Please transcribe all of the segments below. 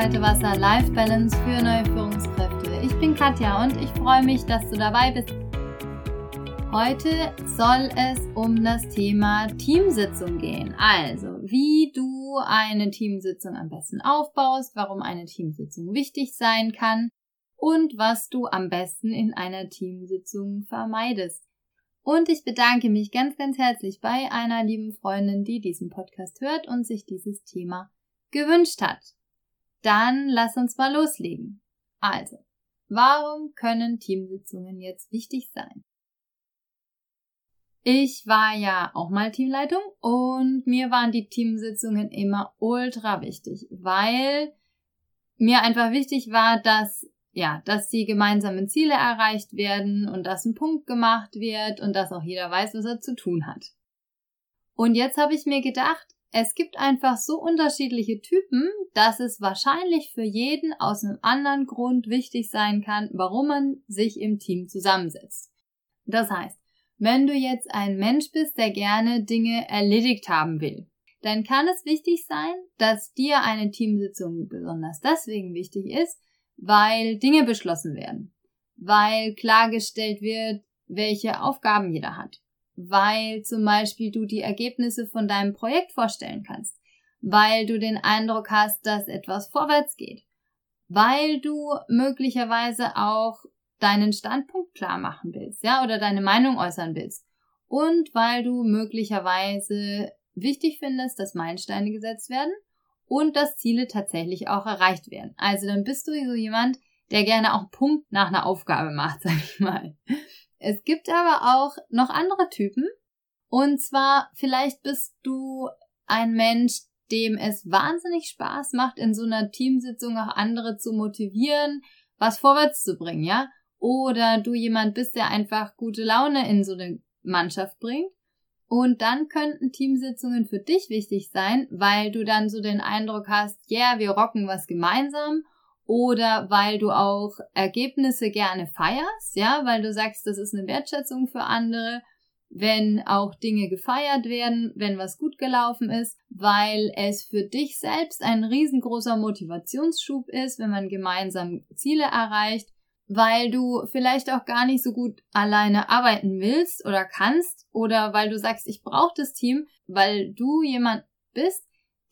kalte Wasser Life Balance für neue Führungskräfte. Ich bin Katja und ich freue mich, dass du dabei bist. Heute soll es um das Thema Teamsitzung gehen. Also, wie du eine Teamsitzung am besten aufbaust, warum eine Teamsitzung wichtig sein kann und was du am besten in einer Teamsitzung vermeidest. Und ich bedanke mich ganz, ganz herzlich bei einer lieben Freundin, die diesen Podcast hört und sich dieses Thema gewünscht hat. Dann lass uns mal loslegen. Also, warum können Teamsitzungen jetzt wichtig sein? Ich war ja auch mal Teamleitung und mir waren die Teamsitzungen immer ultra wichtig, weil mir einfach wichtig war, dass ja, dass die gemeinsamen Ziele erreicht werden und dass ein Punkt gemacht wird und dass auch jeder weiß, was er zu tun hat. Und jetzt habe ich mir gedacht, es gibt einfach so unterschiedliche Typen, dass es wahrscheinlich für jeden aus einem anderen Grund wichtig sein kann, warum man sich im Team zusammensetzt. Das heißt, wenn du jetzt ein Mensch bist, der gerne Dinge erledigt haben will, dann kann es wichtig sein, dass dir eine Teamsitzung besonders deswegen wichtig ist, weil Dinge beschlossen werden, weil klargestellt wird, welche Aufgaben jeder hat, weil zum Beispiel du die Ergebnisse von deinem Projekt vorstellen kannst, weil du den Eindruck hast, dass etwas vorwärts geht, weil du möglicherweise auch deinen Standpunkt klar machen willst, ja, oder deine Meinung äußern willst und weil du möglicherweise wichtig findest, dass Meilensteine gesetzt werden und dass Ziele tatsächlich auch erreicht werden. Also dann bist du so jemand, der gerne auch Punkt nach einer Aufgabe macht, sag ich mal. Es gibt aber auch noch andere Typen. Und zwar, vielleicht bist du ein Mensch, dem es wahnsinnig Spaß macht, in so einer Teamsitzung auch andere zu motivieren, was vorwärts zu bringen, ja? Oder du jemand bist, der einfach gute Laune in so eine Mannschaft bringt. Und dann könnten Teamsitzungen für dich wichtig sein, weil du dann so den Eindruck hast, ja, yeah, wir rocken was gemeinsam oder weil du auch Ergebnisse gerne feierst, ja, weil du sagst, das ist eine Wertschätzung für andere, wenn auch Dinge gefeiert werden, wenn was gut gelaufen ist, weil es für dich selbst ein riesengroßer Motivationsschub ist, wenn man gemeinsam Ziele erreicht, weil du vielleicht auch gar nicht so gut alleine arbeiten willst oder kannst oder weil du sagst, ich brauche das Team, weil du jemand bist,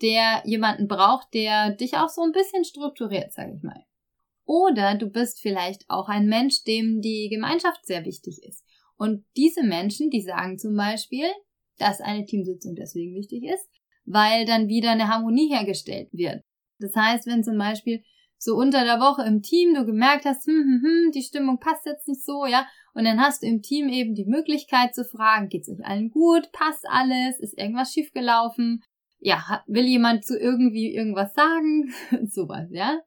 der jemanden braucht, der dich auch so ein bisschen strukturiert, sage ich mal. Oder du bist vielleicht auch ein Mensch, dem die Gemeinschaft sehr wichtig ist. Und diese Menschen, die sagen zum Beispiel, dass eine Teamsitzung deswegen wichtig ist, weil dann wieder eine Harmonie hergestellt wird. Das heißt, wenn zum Beispiel so unter der Woche im Team du gemerkt hast, hm, hm, hm, die Stimmung passt jetzt nicht so, ja, und dann hast du im Team eben die Möglichkeit zu fragen, geht's euch allen gut, passt alles, ist irgendwas schiefgelaufen, ja, will jemand zu irgendwie irgendwas sagen? Sowas, ja.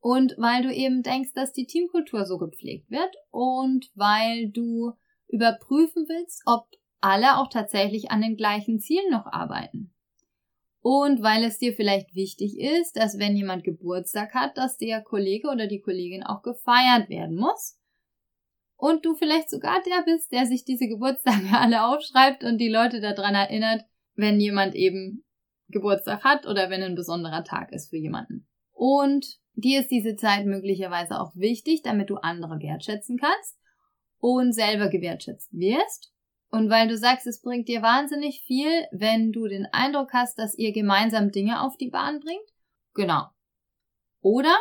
Und weil du eben denkst, dass die Teamkultur so gepflegt wird und weil du überprüfen willst, ob alle auch tatsächlich an den gleichen Zielen noch arbeiten. Und weil es dir vielleicht wichtig ist, dass wenn jemand Geburtstag hat, dass der Kollege oder die Kollegin auch gefeiert werden muss. Und du vielleicht sogar der bist, der sich diese Geburtstage alle aufschreibt und die Leute daran erinnert, wenn jemand eben Geburtstag hat oder wenn ein besonderer Tag ist für jemanden. Und dir ist diese Zeit möglicherweise auch wichtig, damit du andere wertschätzen kannst und selber gewertschätzt wirst. Und weil du sagst, es bringt dir wahnsinnig viel, wenn du den Eindruck hast, dass ihr gemeinsam Dinge auf die Bahn bringt. Genau. Oder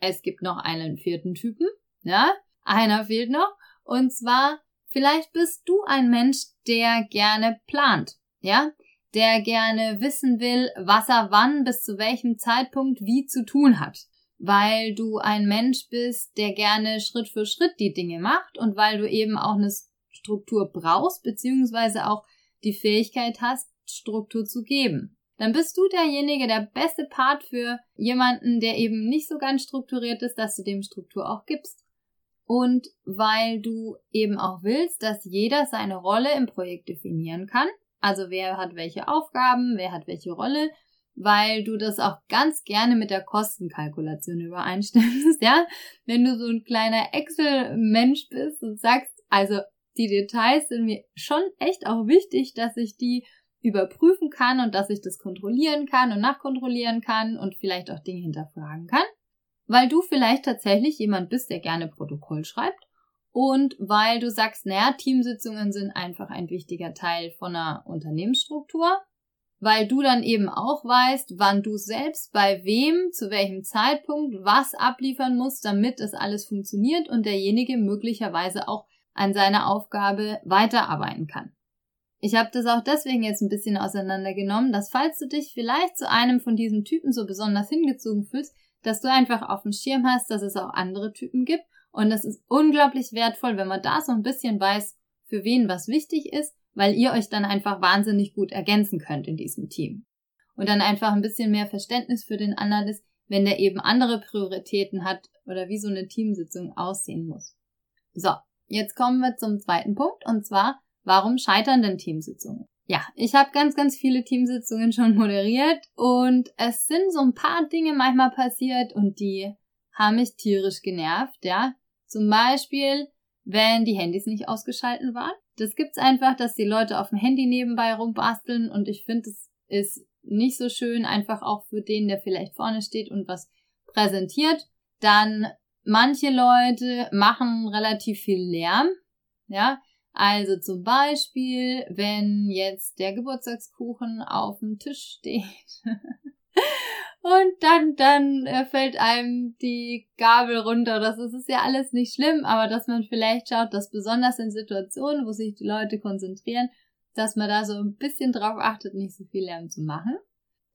es gibt noch einen vierten Typen, ja, einer fehlt noch. Und zwar, vielleicht bist du ein Mensch, der gerne plant, ja, der gerne wissen will, was er wann bis zu welchem Zeitpunkt wie zu tun hat. Weil du ein Mensch bist, der gerne Schritt für Schritt die Dinge macht und weil du eben auch eine Struktur brauchst, beziehungsweise auch die Fähigkeit hast, Struktur zu geben. Dann bist du derjenige, der beste Part für jemanden, der eben nicht so ganz strukturiert ist, dass du dem Struktur auch gibst. Und weil du eben auch willst, dass jeder seine Rolle im Projekt definieren kann, also wer hat welche Aufgaben, wer hat welche Rolle, weil du das auch ganz gerne mit der Kostenkalkulation übereinstimmst, ja? Wenn du so ein kleiner Excel-Mensch bist und sagst, also die Details sind mir schon echt auch wichtig, dass ich die überprüfen kann und dass ich das kontrollieren kann und nachkontrollieren kann und vielleicht auch Dinge hinterfragen kann, weil du vielleicht tatsächlich jemand bist, der gerne Protokoll schreibt und weil du sagst, naja, Teamsitzungen sind einfach ein wichtiger Teil von einer Unternehmensstruktur, weil du dann eben auch weißt, wann du selbst bei wem, zu welchem Zeitpunkt was abliefern musst, damit es alles funktioniert und derjenige möglicherweise auch an seiner Aufgabe weiterarbeiten kann. Ich habe das auch deswegen jetzt ein bisschen auseinandergenommen, dass falls du dich vielleicht zu einem von diesen Typen so besonders hingezogen fühlst, dass du einfach auf dem Schirm hast, dass es auch andere Typen gibt. Und das ist unglaublich wertvoll, wenn man da so ein bisschen weiß, für wen was wichtig ist, weil ihr euch dann einfach wahnsinnig gut ergänzen könnt in diesem Team. Und dann einfach ein bisschen mehr Verständnis für den anderen ist, wenn der eben andere Prioritäten hat oder wie so eine Teamsitzung aussehen muss. So, jetzt kommen wir zum zweiten Punkt und zwar, Warum scheitern denn Teamsitzungen? Ja, ich habe ganz, ganz viele Teamsitzungen schon moderiert und es sind so ein paar Dinge manchmal passiert und die haben mich tierisch genervt, ja. Zum Beispiel, wenn die Handys nicht ausgeschalten waren. Das gibt's einfach, dass die Leute auf dem Handy nebenbei rumbasteln und ich finde, es ist nicht so schön, einfach auch für den, der vielleicht vorne steht und was präsentiert. Dann manche Leute machen relativ viel Lärm, ja. Also zum Beispiel, wenn jetzt der Geburtstagskuchen auf dem Tisch steht und dann, dann äh, fällt einem die Gabel runter. Das ist, ist ja alles nicht schlimm, aber dass man vielleicht schaut, dass besonders in Situationen, wo sich die Leute konzentrieren, dass man da so ein bisschen drauf achtet, nicht so viel Lärm zu machen.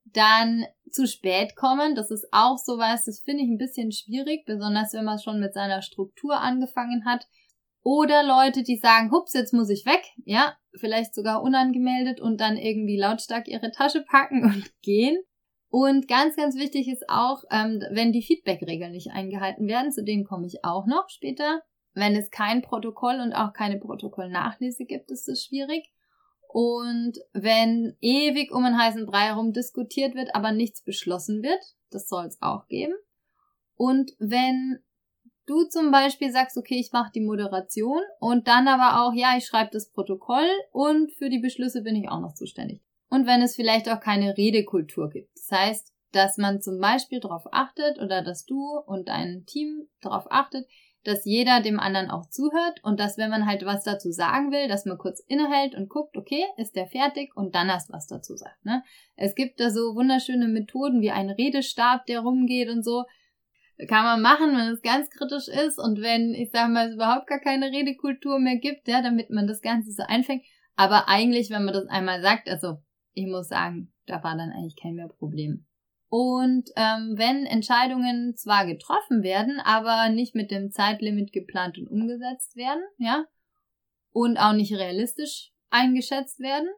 Dann zu spät kommen, das ist auch sowas, das finde ich ein bisschen schwierig, besonders wenn man schon mit seiner Struktur angefangen hat oder Leute, die sagen, hups, jetzt muss ich weg, ja, vielleicht sogar unangemeldet und dann irgendwie lautstark ihre Tasche packen und gehen. Und ganz, ganz wichtig ist auch, ähm, wenn die Feedback-Regeln nicht eingehalten werden, zu denen komme ich auch noch später. Wenn es kein Protokoll und auch keine Protokollnachlese gibt, ist es schwierig. Und wenn ewig um einen heißen Brei herum diskutiert wird, aber nichts beschlossen wird, das soll es auch geben. Und wenn du zum Beispiel sagst, okay, ich mache die Moderation und dann aber auch, ja, ich schreibe das Protokoll und für die Beschlüsse bin ich auch noch zuständig. Und wenn es vielleicht auch keine Redekultur gibt. Das heißt, dass man zum Beispiel darauf achtet oder dass du und dein Team darauf achtet, dass jeder dem anderen auch zuhört und dass, wenn man halt was dazu sagen will, dass man kurz innehält und guckt, okay, ist der fertig und dann erst was dazu sagt. Ne? Es gibt da so wunderschöne Methoden wie ein Redestab, der rumgeht und so kann man machen, wenn es ganz kritisch ist und wenn, ich sag mal, es überhaupt gar keine Redekultur mehr gibt, ja, damit man das Ganze so einfängt. Aber eigentlich, wenn man das einmal sagt, also ich muss sagen, da war dann eigentlich kein mehr Problem. Und ähm, wenn Entscheidungen zwar getroffen werden, aber nicht mit dem Zeitlimit geplant und umgesetzt werden, ja, und auch nicht realistisch eingeschätzt werden,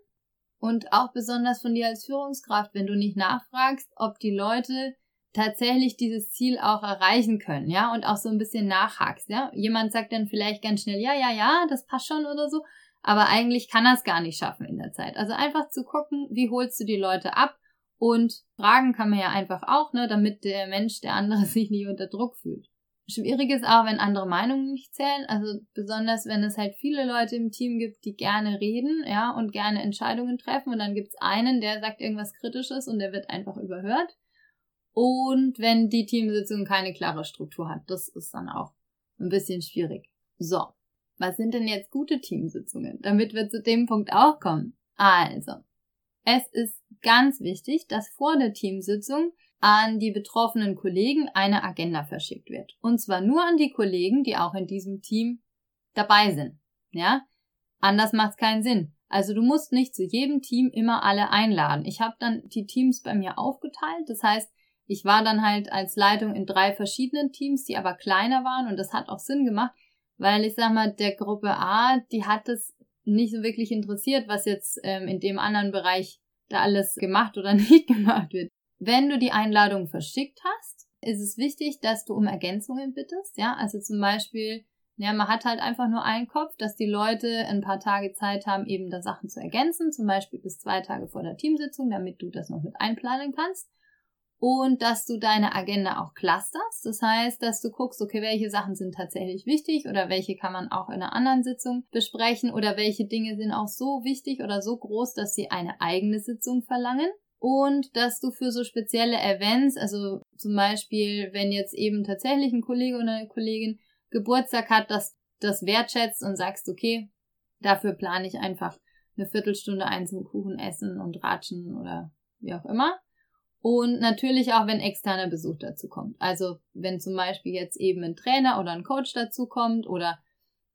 und auch besonders von dir als Führungskraft, wenn du nicht nachfragst, ob die Leute tatsächlich dieses Ziel auch erreichen können, ja, und auch so ein bisschen nachhakst, ja. Jemand sagt dann vielleicht ganz schnell, ja, ja, ja, das passt schon oder so, aber eigentlich kann er es gar nicht schaffen in der Zeit. Also einfach zu gucken, wie holst du die Leute ab und fragen kann man ja einfach auch, ne, damit der Mensch, der andere sich nicht unter Druck fühlt. Schwierig ist auch, wenn andere Meinungen nicht zählen, also besonders wenn es halt viele Leute im Team gibt, die gerne reden, ja, und gerne Entscheidungen treffen und dann gibt's einen, der sagt irgendwas Kritisches und der wird einfach überhört und wenn die Teamsitzung keine klare Struktur hat. Das ist dann auch ein bisschen schwierig. So, was sind denn jetzt gute Teamsitzungen, damit wir zu dem Punkt auch kommen? Also, es ist ganz wichtig, dass vor der Teamsitzung an die betroffenen Kollegen eine Agenda verschickt wird. Und zwar nur an die Kollegen, die auch in diesem Team dabei sind. Ja? Anders macht es keinen Sinn. Also du musst nicht zu jedem Team immer alle einladen. Ich habe dann die Teams bei mir aufgeteilt. Das heißt, ich war dann halt als Leitung in drei verschiedenen Teams, die aber kleiner waren und das hat auch Sinn gemacht, weil ich sag mal, der Gruppe A, die hat es nicht so wirklich interessiert, was jetzt ähm, in dem anderen Bereich da alles gemacht oder nicht gemacht wird. Wenn du die Einladung verschickt hast, ist es wichtig, dass du um Ergänzungen bittest, ja, also zum Beispiel, ja, man hat halt einfach nur einen Kopf, dass die Leute ein paar Tage Zeit haben, eben da Sachen zu ergänzen, zum Beispiel bis zwei Tage vor der Teamsitzung, damit du das noch mit einplanen kannst. Und dass du deine Agenda auch clusterst. Das heißt, dass du guckst, okay, welche Sachen sind tatsächlich wichtig oder welche kann man auch in einer anderen Sitzung besprechen oder welche Dinge sind auch so wichtig oder so groß, dass sie eine eigene Sitzung verlangen. Und dass du für so spezielle Events, also zum Beispiel, wenn jetzt eben tatsächlich ein Kollege oder eine Kollegin Geburtstag hat, dass das wertschätzt und sagst, okay, dafür plane ich einfach eine Viertelstunde ein zum Kuchen essen und ratschen oder wie auch immer. Und natürlich auch, wenn externer Besuch dazu kommt. Also wenn zum Beispiel jetzt eben ein Trainer oder ein Coach dazu kommt oder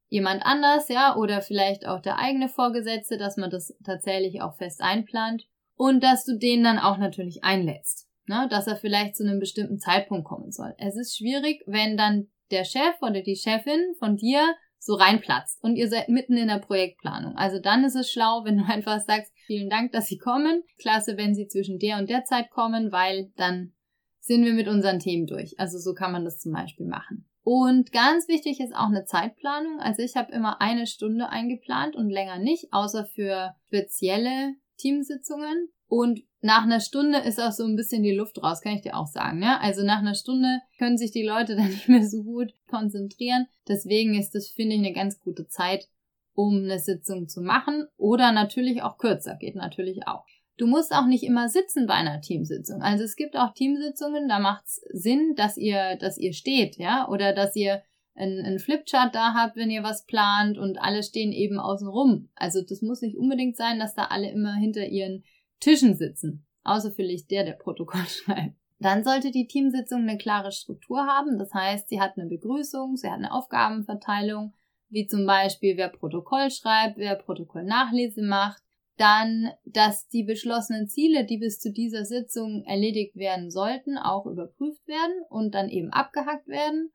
jemand anders, ja, oder vielleicht auch der eigene Vorgesetzte, dass man das tatsächlich auch fest einplant und dass du den dann auch natürlich einlädst, ne, dass er vielleicht zu einem bestimmten Zeitpunkt kommen soll. Es ist schwierig, wenn dann der Chef oder die Chefin von dir so reinplatzt und ihr seid mitten in der Projektplanung. Also dann ist es schlau, wenn du einfach sagst, vielen Dank, dass Sie kommen. Klasse, wenn Sie zwischen der und der Zeit kommen, weil dann sind wir mit unseren Themen durch. Also so kann man das zum Beispiel machen. Und ganz wichtig ist auch eine Zeitplanung. Also ich habe immer eine Stunde eingeplant und länger nicht, außer für spezielle Teamsitzungen. Und nach einer Stunde ist auch so ein bisschen die Luft raus, kann ich dir auch sagen. Ja? Also nach einer Stunde können sich die Leute dann nicht mehr so gut konzentrieren. Deswegen ist das, finde ich, eine ganz gute Zeit, um eine Sitzung zu machen. Oder natürlich auch kürzer, geht natürlich auch. Du musst auch nicht immer sitzen bei einer Teamsitzung. Also es gibt auch Teamsitzungen, da macht es Sinn, dass ihr, dass ihr steht, ja, oder dass ihr einen Flipchart da habt, wenn ihr was plant und alle stehen eben außen rum. Also das muss nicht unbedingt sein, dass da alle immer hinter ihren Tischen sitzen, außer vielleicht der, der Protokoll schreibt. Dann sollte die Teamsitzung eine klare Struktur haben. Das heißt, sie hat eine Begrüßung, sie hat eine Aufgabenverteilung, wie zum Beispiel, wer Protokoll schreibt, wer Protokoll Nachlese macht. Dann, dass die beschlossenen Ziele, die bis zu dieser Sitzung erledigt werden sollten, auch überprüft werden und dann eben abgehackt werden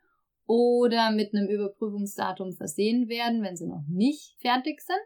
oder mit einem Überprüfungsdatum versehen werden, wenn sie noch nicht fertig sind.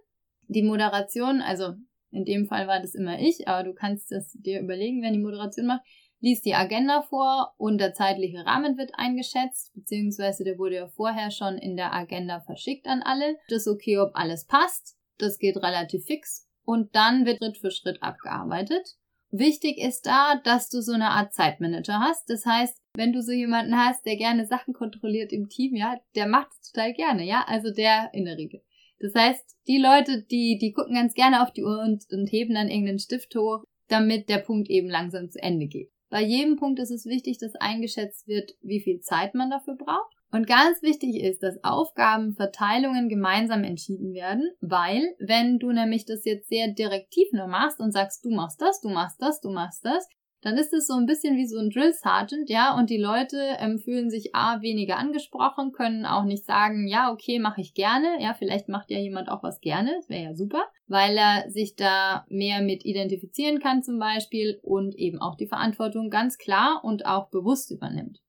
Die Moderation, also in dem Fall war das immer ich, aber du kannst das dir überlegen, wenn die Moderation macht. Liest die Agenda vor und der zeitliche Rahmen wird eingeschätzt, beziehungsweise der wurde ja vorher schon in der Agenda verschickt an alle. Das ist okay, ob alles passt. Das geht relativ fix und dann wird Schritt für Schritt abgearbeitet. Wichtig ist da, dass du so eine Art Zeitmanager hast. Das heißt, wenn du so jemanden hast, der gerne Sachen kontrolliert im Team, ja, der macht es total gerne, ja, also der in der Regel. Das heißt, die Leute, die, die gucken ganz gerne auf die Uhr und, und heben dann irgendeinen Stift hoch, damit der Punkt eben langsam zu Ende geht. Bei jedem Punkt ist es wichtig, dass eingeschätzt wird, wie viel Zeit man dafür braucht. Und ganz wichtig ist, dass Aufgabenverteilungen gemeinsam entschieden werden, weil wenn du nämlich das jetzt sehr direktiv nur machst und sagst, du machst das, du machst das, du machst das, dann ist es so ein bisschen wie so ein Drill Sergeant, ja, und die Leute ähm, fühlen sich A weniger angesprochen, können auch nicht sagen, ja, okay, mache ich gerne, ja, vielleicht macht ja jemand auch was gerne, das wäre ja super, weil er sich da mehr mit identifizieren kann zum Beispiel und eben auch die Verantwortung ganz klar und auch bewusst übernimmt.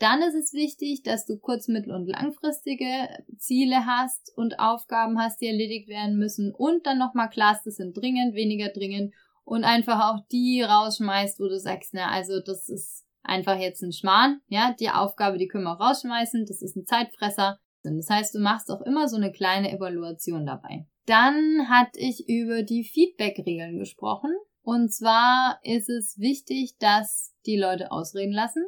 Dann ist es wichtig, dass du kurz-, mittel- und langfristige Ziele hast und Aufgaben hast, die erledigt werden müssen und dann nochmal klar, das sind dringend, weniger dringend und einfach auch die rausschmeißt, wo du sagst, na, also das ist einfach jetzt ein Schmarrn, ja, die Aufgabe, die können wir auch rausschmeißen, das ist ein Zeitfresser. Das heißt, du machst auch immer so eine kleine Evaluation dabei. Dann hatte ich über die Feedback-Regeln gesprochen. Und zwar ist es wichtig, dass die Leute ausreden lassen,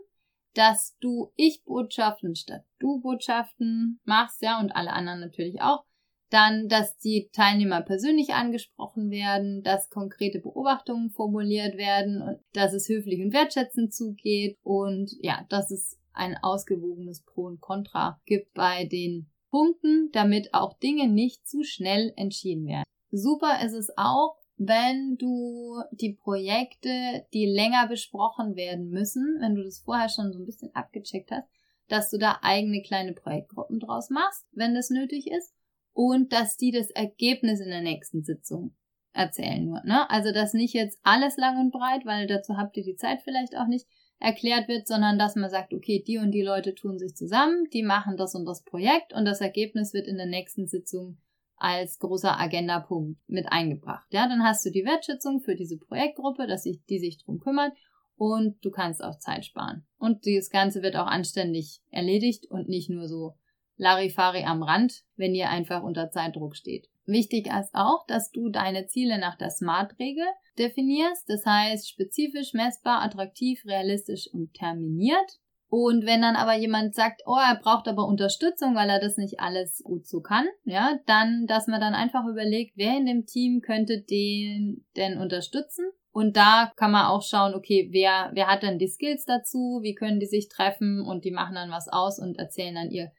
dass du Ich-Botschaften statt Du-Botschaften machst, ja, und alle anderen natürlich auch. Dann, dass die Teilnehmer persönlich angesprochen werden, dass konkrete Beobachtungen formuliert werden und dass es höflich und wertschätzend zugeht und ja, dass es ein ausgewogenes Pro und Contra gibt bei den Punkten, damit auch Dinge nicht zu schnell entschieden werden. Super ist es auch, wenn du die Projekte, die länger besprochen werden müssen, wenn du das vorher schon so ein bisschen abgecheckt hast, dass du da eigene kleine Projektgruppen draus machst, wenn das nötig ist und dass die das Ergebnis in der nächsten Sitzung erzählen nur. Ne? Also dass nicht jetzt alles lang und breit, weil dazu habt ihr die Zeit vielleicht auch nicht, erklärt wird, sondern dass man sagt, okay, die und die Leute tun sich zusammen, die machen das und das Projekt und das Ergebnis wird in der nächsten Sitzung als großer Agendapunkt mit eingebracht. Ja, dann hast du die Wertschätzung für diese Projektgruppe, dass sich, die sich drum kümmert und du kannst auch Zeit sparen. Und das Ganze wird auch anständig erledigt und nicht nur so Larifari am Rand, wenn ihr einfach unter Zeitdruck steht. Wichtig ist auch, dass du deine Ziele nach der SMART-Regel definierst. Das heißt spezifisch, messbar, attraktiv, realistisch und terminiert. Und wenn dann aber jemand sagt, oh, er braucht aber Unterstützung, weil er das nicht alles gut so kann, ja, dann, dass man dann einfach überlegt, wer in dem Team könnte den denn unterstützen. Und da kann man auch schauen, okay, wer, wer hat denn die Skills dazu, wie können die sich treffen und die machen dann was aus und erzählen dann ihr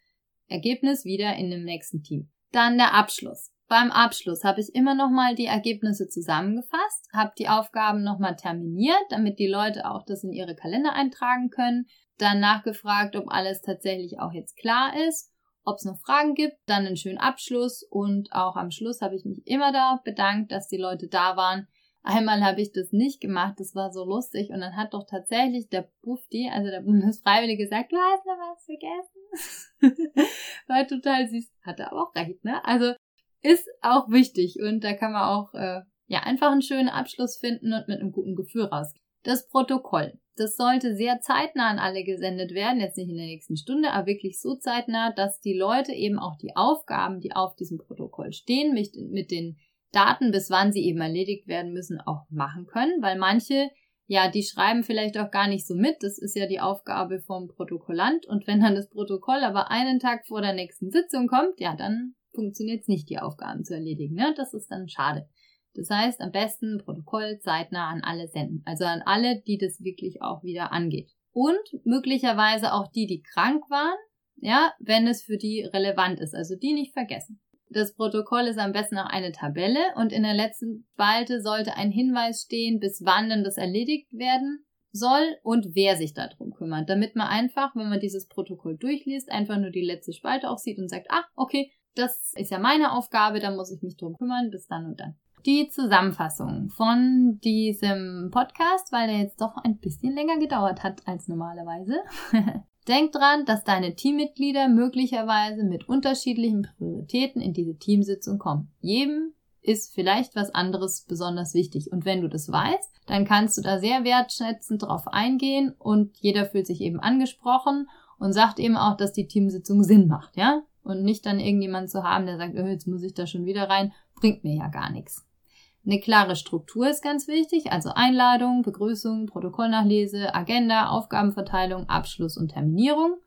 Ergebnis wieder in dem nächsten Team. Dann der Abschluss. Beim Abschluss habe ich immer nochmal die Ergebnisse zusammengefasst, habe die Aufgaben nochmal terminiert, damit die Leute auch das in ihre Kalender eintragen können, dann nachgefragt, ob alles tatsächlich auch jetzt klar ist, ob es noch Fragen gibt, dann einen schönen Abschluss und auch am Schluss habe ich mich immer da bedankt, dass die Leute da waren. Einmal habe ich das nicht gemacht, das war so lustig und dann hat doch tatsächlich der Bufti, also der Bundesfreiwillige, gesagt, du hast noch was vergessen. war total süß, hatte aber auch recht, ne? Also ist auch wichtig und da kann man auch äh, ja einfach einen schönen Abschluss finden und mit einem guten Gefühl rausgehen. Das Protokoll. Das sollte sehr zeitnah an alle gesendet werden, jetzt nicht in der nächsten Stunde, aber wirklich so zeitnah, dass die Leute eben auch die Aufgaben, die auf diesem Protokoll stehen, mit, mit den Daten, bis wann sie eben erledigt werden müssen, auch machen können, weil manche, ja, die schreiben vielleicht auch gar nicht so mit. Das ist ja die Aufgabe vom Protokollant. Und wenn dann das Protokoll aber einen Tag vor der nächsten Sitzung kommt, ja, dann funktioniert es nicht, die Aufgaben zu erledigen. Ne? Das ist dann schade. Das heißt, am besten Protokoll zeitnah an alle senden. Also an alle, die das wirklich auch wieder angeht. Und möglicherweise auch die, die krank waren, ja, wenn es für die relevant ist. Also die nicht vergessen. Das Protokoll ist am besten auch eine Tabelle und in der letzten Spalte sollte ein Hinweis stehen, bis wann denn das erledigt werden soll und wer sich darum kümmert, damit man einfach, wenn man dieses Protokoll durchliest, einfach nur die letzte Spalte auch sieht und sagt, ah, okay, das ist ja meine Aufgabe, da muss ich mich drum kümmern, bis dann und dann. Die Zusammenfassung von diesem Podcast, weil der jetzt doch ein bisschen länger gedauert hat als normalerweise. Denk dran, dass deine Teammitglieder möglicherweise mit unterschiedlichen Prioritäten in diese Teamsitzung kommen. Jedem ist vielleicht was anderes besonders wichtig. Und wenn du das weißt, dann kannst du da sehr wertschätzend drauf eingehen und jeder fühlt sich eben angesprochen und sagt eben auch, dass die Teamsitzung Sinn macht, ja? Und nicht dann irgendjemand zu haben, der sagt, oh, jetzt muss ich da schon wieder rein, bringt mir ja gar nichts. Eine klare Struktur ist ganz wichtig, also Einladung, Begrüßung, Protokollnachlese, Agenda, Aufgabenverteilung, Abschluss und Terminierung.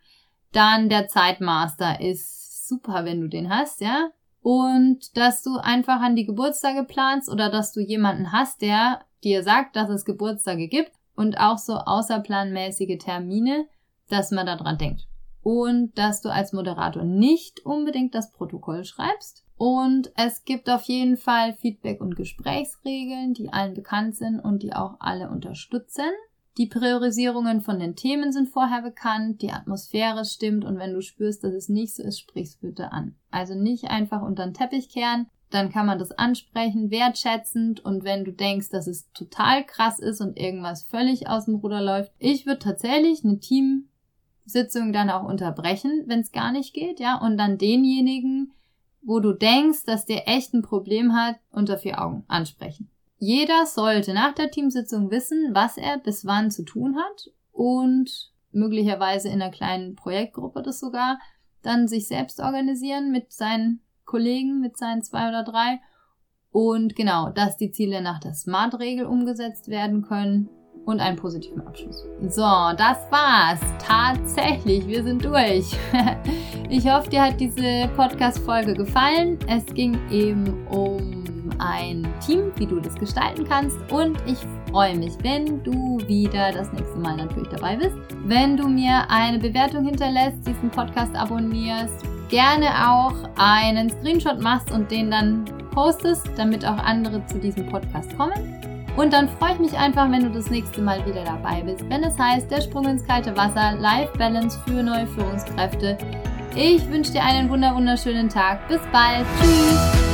Dann der Zeitmaster ist super, wenn du den hast, ja. Und dass du einfach an die Geburtstage planst oder dass du jemanden hast, der dir sagt, dass es Geburtstage gibt und auch so außerplanmäßige Termine, dass man daran denkt und dass du als Moderator nicht unbedingt das Protokoll schreibst. Und es gibt auf jeden Fall Feedback- und Gesprächsregeln, die allen bekannt sind und die auch alle unterstützen. Die Priorisierungen von den Themen sind vorher bekannt, die Atmosphäre stimmt und wenn du spürst, dass es nicht so ist, sprich's bitte an. Also nicht einfach unter den Teppich kehren, dann kann man das ansprechen, wertschätzend und wenn du denkst, dass es total krass ist und irgendwas völlig aus dem Ruder läuft, ich würde tatsächlich eine Team Sitzung dann auch unterbrechen, wenn es gar nicht geht, ja, und dann denjenigen, wo du denkst, dass der echt ein Problem hat, unter vier Augen ansprechen. Jeder sollte nach der Teamsitzung wissen, was er bis wann zu tun hat und möglicherweise in einer kleinen Projektgruppe das sogar dann sich selbst organisieren mit seinen Kollegen, mit seinen zwei oder drei und genau, dass die Ziele nach der SMART-Regel umgesetzt werden können und einen positiven Abschluss. So, das war's. Tatsächlich, wir sind durch. Ich hoffe, dir hat diese Podcast-Folge gefallen. Es ging eben um ein Team, wie du das gestalten kannst. Und ich freue mich, wenn du wieder das nächste Mal natürlich dabei bist. Wenn du mir eine Bewertung hinterlässt, diesen Podcast abonnierst, gerne auch einen Screenshot machst und den dann postest, damit auch andere zu diesem Podcast kommen. Und dann freue ich mich einfach, wenn du das nächste Mal wieder dabei bist, wenn es heißt, der Sprung ins kalte Wasser, Life Balance für neue Führungskräfte. Ich wünsche dir einen wunderschönen Tag. Bis bald. Tschüss.